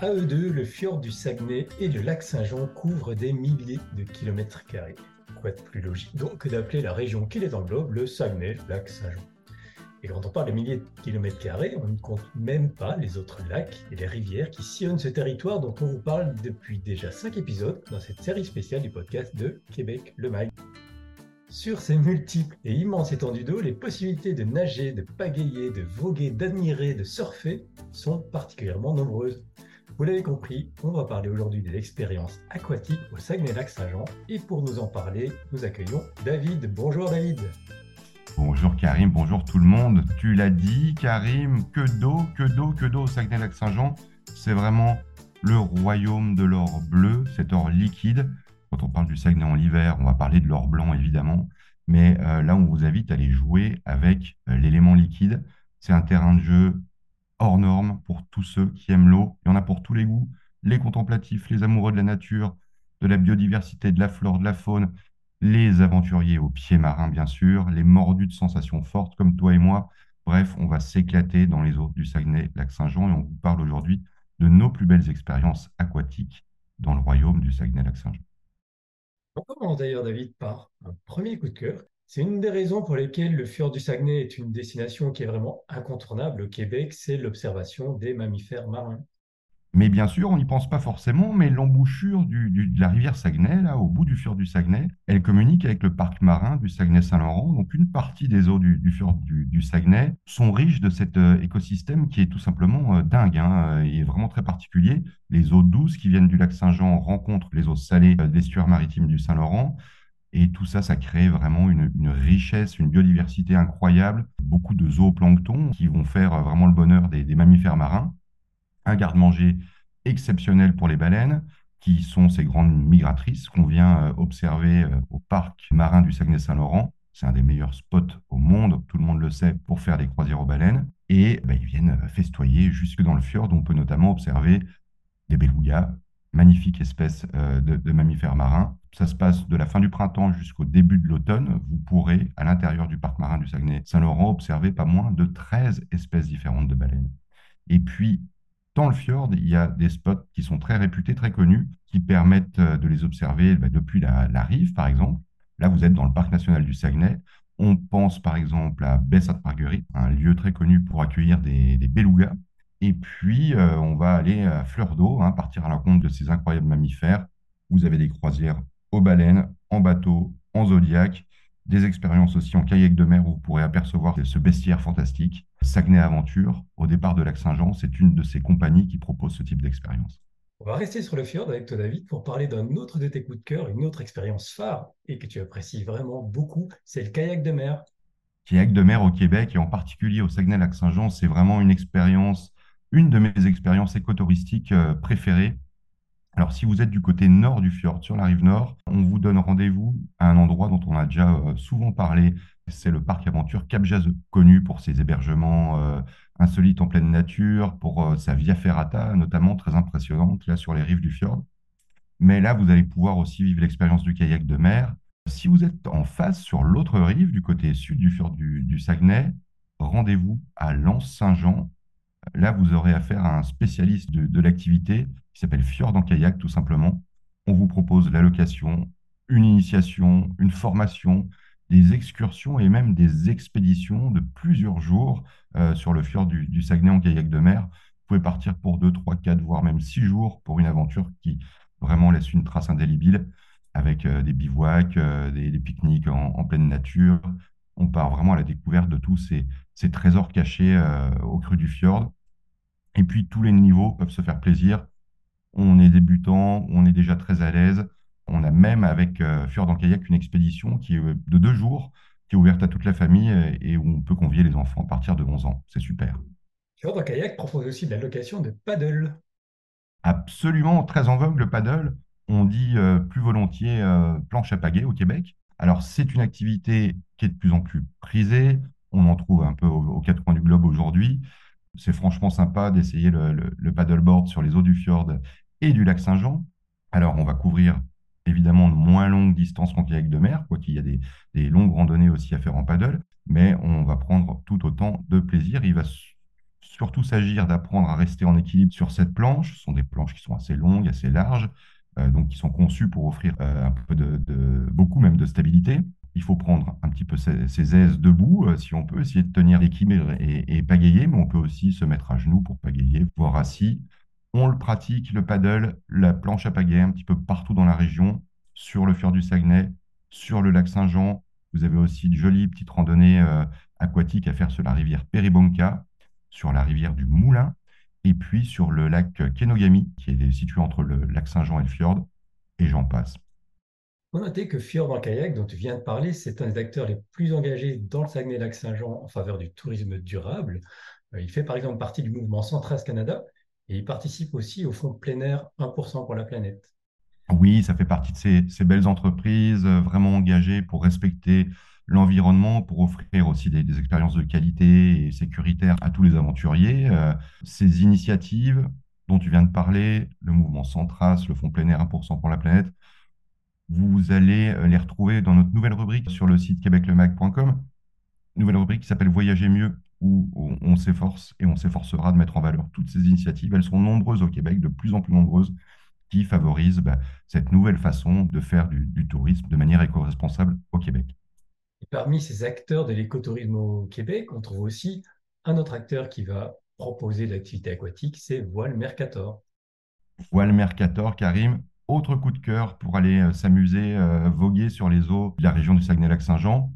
À eux deux, le fjord du Saguenay et le lac Saint-Jean couvrent des milliers de kilomètres carrés. Quoi de plus logique donc que d'appeler la région qui les englobe le Saguenay, lac Saint-Jean? Et quand on parle de milliers de kilomètres carrés, on ne compte même pas les autres lacs et les rivières qui sillonnent ce territoire dont on vous parle depuis déjà 5 épisodes dans cette série spéciale du podcast de Québec le Mail. Sur ces multiples et immenses étendues d'eau, les possibilités de nager, de pagayer, de voguer, d'admirer, de surfer sont particulièrement nombreuses. Vous l'avez compris, on va parler aujourd'hui des expériences aquatiques au Saguenay-Lac-Saint-Jean et pour nous en parler, nous accueillons David. Bonjour David. Bonjour Karim, bonjour tout le monde. Tu l'as dit Karim, que d'eau, que d'eau, que d'eau au Saguenay-Lac-Saint-Jean. C'est vraiment le royaume de l'or bleu, cet or liquide. Quand on parle du Saguenay en hiver, on va parler de l'or blanc évidemment. Mais euh, là, on vous invite à aller jouer avec euh, l'élément liquide. C'est un terrain de jeu hors norme pour tous ceux qui aiment l'eau. Il y en a pour tous les goûts, les contemplatifs, les amoureux de la nature, de la biodiversité, de la flore, de la faune, les aventuriers aux pieds marins, bien sûr, les mordus de sensations fortes comme toi et moi. Bref, on va s'éclater dans les eaux du Saguenay, lac Saint-Jean, et on vous parle aujourd'hui de nos plus belles expériences aquatiques dans le royaume du Saguenay, lac Saint-Jean. On commence d'ailleurs, David, par un premier coup de cœur c'est une des raisons pour lesquelles le fjord du Saguenay est une destination qui est vraiment incontournable au Québec, c'est l'observation des mammifères marins. Mais bien sûr, on n'y pense pas forcément, mais l'embouchure de la rivière Saguenay, là, au bout du fjord du Saguenay, elle communique avec le parc marin du Saguenay-Saint-Laurent. Donc, une partie des eaux du, fjord du, Saguenay sont riches de cet euh, écosystème qui est tout simplement euh, dingue. Hein, et vraiment très particulier. Les eaux douces qui viennent du lac Saint-Jean rencontrent les eaux salées euh, des estuaires maritimes du Saint-Laurent. Et tout ça, ça crée vraiment une, richesse, une biodiversité incroyable, beaucoup de zooplancton qui vont faire vraiment le bonheur des, mammifères marins, un garde-manger exceptionnel pour les baleines, qui sont ces grandes migratrices qu'on vient euh, observer euh, au parc marin du Saguenay-Saint-Laurent. C'est un des meilleurs spots au monde, tout le monde le sait, pour faire des croisières aux baleines. Et bah, ils viennent euh, festoyer jusque dans le fjord. On peut notamment observer des belugas, magnifique espèce euh, de, mammifères marins. Ça se passe de la fin du printemps jusqu'au début de l'automne. Vous pourrez, à l'intérieur du parc marin du Saguenay-Saint-Laurent, observer pas moins de 13 espèces différentes de baleines. Et puis, dans le fjord, il y a des spots qui sont très réputés, très connus, qui permettent euh, de les observer bah, depuis la, rive, par exemple. Là, vous êtes dans le parc national du Saguenay. On pense par exemple à Bessat-Marguerite, un lieu très connu pour accueillir des, des belugas. Et puis, euh, on va aller à fleur d'eau, hein, partir à la rencontre de ces incroyables mammifères. Vous avez des croisières aux baleines, en bateau, en zodiaque, des expériences aussi en kayak de mer où vous pourrez apercevoir ce bestiaire fantastique. Saguenay Aventure, au départ de Lac-Saint-Jean, c'est une de ces compagnies qui propose ce type d'expérience. On va rester sur le fjord avec toi, David, pour parler d'un autre de tes coups de cœur, une autre expérience phare et que tu apprécies vraiment beaucoup, c'est le kayak de mer. Kayak de mer au Québec et en particulier au Saguenay-Lac-Saint-Jean, c'est vraiment une expérience une de mes expériences écotouristiques euh, préférées. Alors, si vous êtes du côté nord du fjord, sur la rive nord, on vous donne rendez-vous à un endroit dont on a déjà euh, souvent parlé. C'est le parc aventure Cap Jazeux, connu pour ses hébergements euh, insolites en pleine nature, pour sa via ferrata, notamment très impressionnante, là sur les rives du fjord. Mais là, vous allez pouvoir aussi vivre l'expérience du kayak de mer. Si vous êtes en face, sur l'autre rive, du côté sud du fjord du, du Saguenay, rendez-vous à Lens-Saint-Jean, Là, vous aurez affaire à un spécialiste de, l'activité qui s'appelle Fjord en kayak, tout simplement. On vous propose la location, une initiation, une formation, des excursions et même des expéditions de plusieurs jours euh, sur le fjord du, Saguenay en kayak de mer. Vous pouvez partir pour 2, 3, 4, voire même 6 jours pour une aventure qui vraiment laisse une trace indélébile avec euh, des bivouacs, euh, des, pique-niques en, pleine nature. On part vraiment à la découverte de tous ces, ces trésors cachés au cru du fjord. Et puis, tous les niveaux peuvent se faire plaisir. On est débutant, on est déjà très à l'aise. On a même avec euh, Fjord en kayak une expédition qui est euh, de deux jours, qui est ouverte à toute la famille et où on peut convier les enfants à partir de 11 ans. C'est super. Fjord en kayak propose aussi de la location de paddle. Absolument, très en vogue le paddle. On dit euh, plus volontiers planche à pagaie au Québec. Alors, c'est une activité qui est de plus en plus prisée. On en trouve un peu aux quatre coins du globe aujourd'hui c'est franchement sympa d'essayer le, paddleboard sur les eaux du fjord et du lac Saint-Jean. Alors, on va couvrir évidemment de moins longues distances qu'en kayak de mer, quoi qu'il y a des, longues randonnées aussi à faire en paddle, mais on va prendre tout autant de plaisir. Il va surtout s'agir d'apprendre à rester en équilibre sur cette planche. Ce sont des planches qui sont assez longues, assez larges, euh, donc qui sont conçues pour offrir euh, un peu de, beaucoup même de stabilité. Il faut prendre un petit peu ses, aises debout, euh, si on peut, essayer de tenir l'équilibre et, pagayer, mais on peut aussi se mettre à genoux pour pagayer, voire assis. On le pratique, le paddle, la planche à pagaie, un petit peu partout dans la région, sur le fjord du Saguenay, sur le lac Saint-Jean. Vous avez aussi de jolies petites randonnées aquatiques à faire sur la rivière Peribonka, sur la rivière du Moulin, et puis sur le lac Kenogami, qui est situé entre le lac Saint-Jean et le fjord, et j'en passe. On noter que Fjord en kayak, dont tu viens de parler, c'est un des acteurs les plus engagés dans le Saguenay-Lac-Saint-Jean en faveur du tourisme durable. Euh, il fait par exemple partie du mouvement Centras Canada et il participe aussi au fonds plein air 1% pour la planète. Oui, ça fait partie de ces, belles entreprises euh, vraiment engagées pour respecter l'environnement, pour offrir aussi des, expériences de qualité et sécuritaires à tous les aventuriers. Euh, ces initiatives dont tu viens de parler, le mouvement Centras, le fonds plein air 1% pour la planète, vous allez euh, les retrouver dans notre nouvelle rubrique sur le site québeclemag.com, nouvelle rubrique qui s'appelle Voyager mieux, où on s'efforce et on s'efforcera de mettre en valeur toutes ces initiatives. Elles sont nombreuses au Québec, de plus en plus nombreuses, qui favorisent bah, cette nouvelle façon de faire du, tourisme de manière éco-responsable au Québec. parmi ces acteurs de l'écotourisme au Québec, on trouve aussi un autre acteur qui va proposer l'activité aquatique, c'est Voile Mercator. Voile Mercator, Karim, autre coup de cœur pour aller euh, s'amuser, euh, voguer sur les eaux de la région du Saguenay-Lac-Saint-Jean.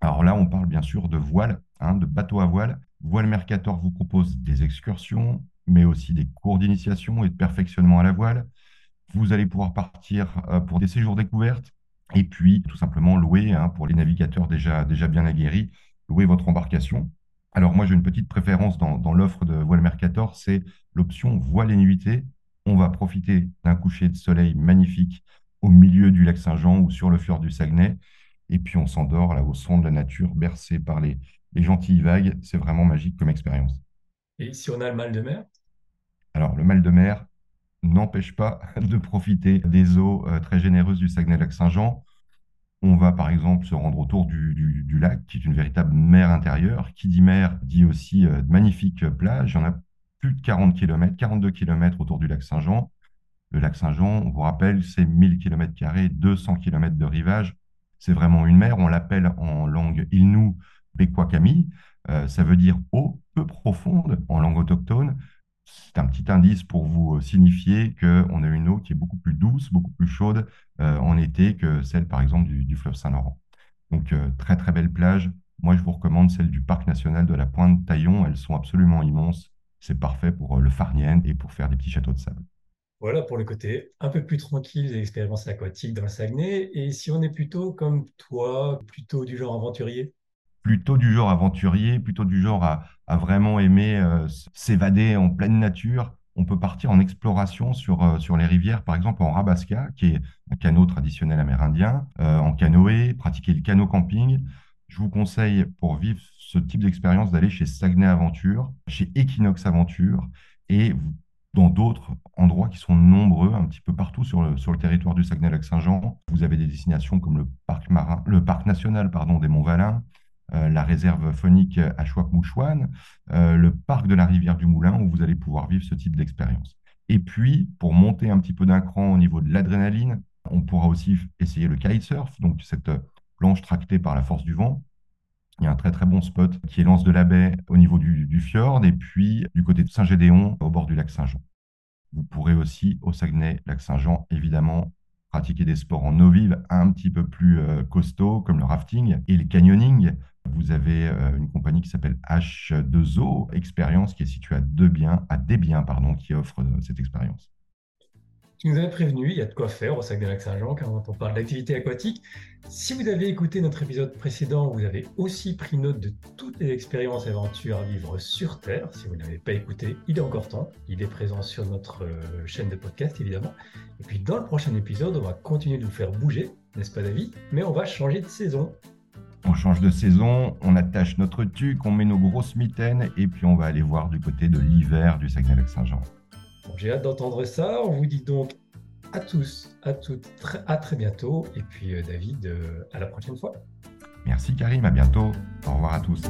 Alors là, on parle bien sûr de voile, hein, de bateau à voile. Voile Mercator vous propose des excursions, mais aussi des cours d'initiation et de perfectionnement à la voile. Vous allez pouvoir partir euh, pour des séjours découvertes et puis tout simplement louer, hein, pour les navigateurs déjà, bien aguerris, louer votre embarcation. Alors moi, j'ai une petite préférence dans, dans l'offre de Voile Mercator, c'est l'option voile et nuitée on va profiter d'un coucher de soleil magnifique au milieu du lac Saint-Jean ou sur le fjord du Saguenay. Et puis on s'endort là au son de la nature, bercé par les, gentilles vagues. C'est vraiment magique comme expérience. Et si on a le mal de mer? Alors le mal de mer n'empêche pas de profiter des eaux euh, très généreuses du Saguenay-Lac-Saint-Jean. On va par exemple se rendre autour du, lac, qui est une véritable mer intérieure. Qui dit mer dit aussi euh, de magnifiques plages. Il y en a plus de 40 km, 42 km autour du lac Saint-Jean. Le lac Saint-Jean, on vous rappelle, c'est 1000 km, 200 km de rivage. C'est vraiment une mer. On l'appelle en langue Ilnou Bekwakami. Euh, ça veut dire eau peu profonde en langue autochtone. C'est un petit indice pour vous signifier qu'on a une eau qui est beaucoup plus douce, beaucoup plus chaude euh, en été que celle, par exemple, du, fleuve Saint-Laurent. Donc, euh, très, très belle plage. Moi, je vous recommande celle du parc national de la Pointe Taillon. Elles sont absolument immenses c'est parfait pour euh, le farnien et pour faire des petits châteaux de sable. Voilà pour le côté un peu plus tranquille des expériences aquatiques dans le Saguenay. Et si on est plutôt comme toi, plutôt du genre aventurier? Plutôt du genre aventurier, plutôt du genre à, vraiment aimer euh, s'évader en pleine nature, on peut partir en exploration sur, euh, sur les rivières, par exemple en Rabasca, qui est un canot traditionnel amérindien, en canoë, pratiquer le canot camping. Je vous conseille pour vivre ce type d'expérience d'aller chez Saguenay Aventure, chez Equinox Aventure et dans d'autres endroits qui sont nombreux, un petit peu partout sur le, sur le territoire du Saguenay-Lac-Saint-Jean. Vous avez des destinations comme le parc, marin, le parc national pardon, des Monts-Valin, euh, la réserve phonique Achouac-Mouchouane, euh, le parc de la rivière du Moulin, où vous allez pouvoir vivre ce type d'expérience. Et puis, pour monter un petit peu d'un cran au niveau de l'adrénaline, on pourra aussi essayer le kitesurf, donc cette planche tractée par la force du vent. Il y a un très très bon spot qui est l'Anse de la Baie au niveau du, fjord et puis du côté de Saint-Gédéon au bord du lac Saint-Jean. Vous pourrez aussi au Saguenay, lac Saint-Jean, évidemment, pratiquer des sports en eau vive un petit peu plus euh, costauds comme le rafting et le canyoning. Vous avez euh, une compagnie qui s'appelle H2O Expérience qui est située à Debiens, à Desbiens, pardon, qui offre euh, cette expérience. Tu nous avais prévenu, il y a de quoi faire au sac de lac Saint-Jean quand on parle d'activité aquatique. Si vous avez écouté notre épisode précédent, vous avez aussi pris note de toutes les expériences et aventures à vivre sur Terre. Si vous ne l'avez pas écouté, il est encore temps. Il est présent sur notre euh, chaîne de podcast, évidemment. Et puis dans le prochain épisode, on va continuer de vous faire bouger, n'est-ce pas David? Mais on va changer de saison. On change de saison, on attache notre tuque, on met nos grosses mitaines et puis on va aller voir du côté de l'hiver du Saguenay-Lac-Saint-Jean. J'ai hâte d'entendre ça. On vous dit donc à tous, à toutes, à très bientôt. Et puis euh, David, euh, à la prochaine fois. Merci Karim, à bientôt. Au revoir à tous.